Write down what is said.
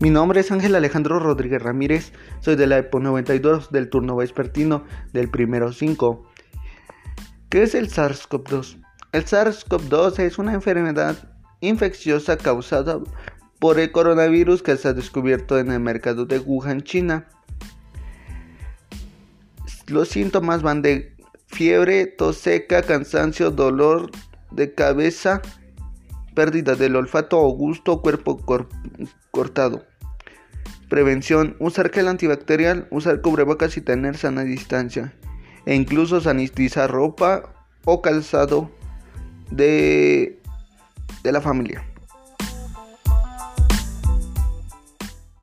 Mi nombre es Ángel Alejandro Rodríguez Ramírez, soy de la EPO 92 del turno vespertino del primero 5. ¿Qué es el SARS-CoV-2? El SARS-CoV-2 es una enfermedad infecciosa causada por el coronavirus que se ha descubierto en el mercado de Wuhan, China. Los síntomas van de fiebre, tos seca, cansancio, dolor de cabeza, pérdida del olfato o gusto, cuerpo cortado. Prevención, usar gel antibacterial, usar cubrebocas y tener sana distancia. E incluso sanitizar ropa o calzado de, de la familia.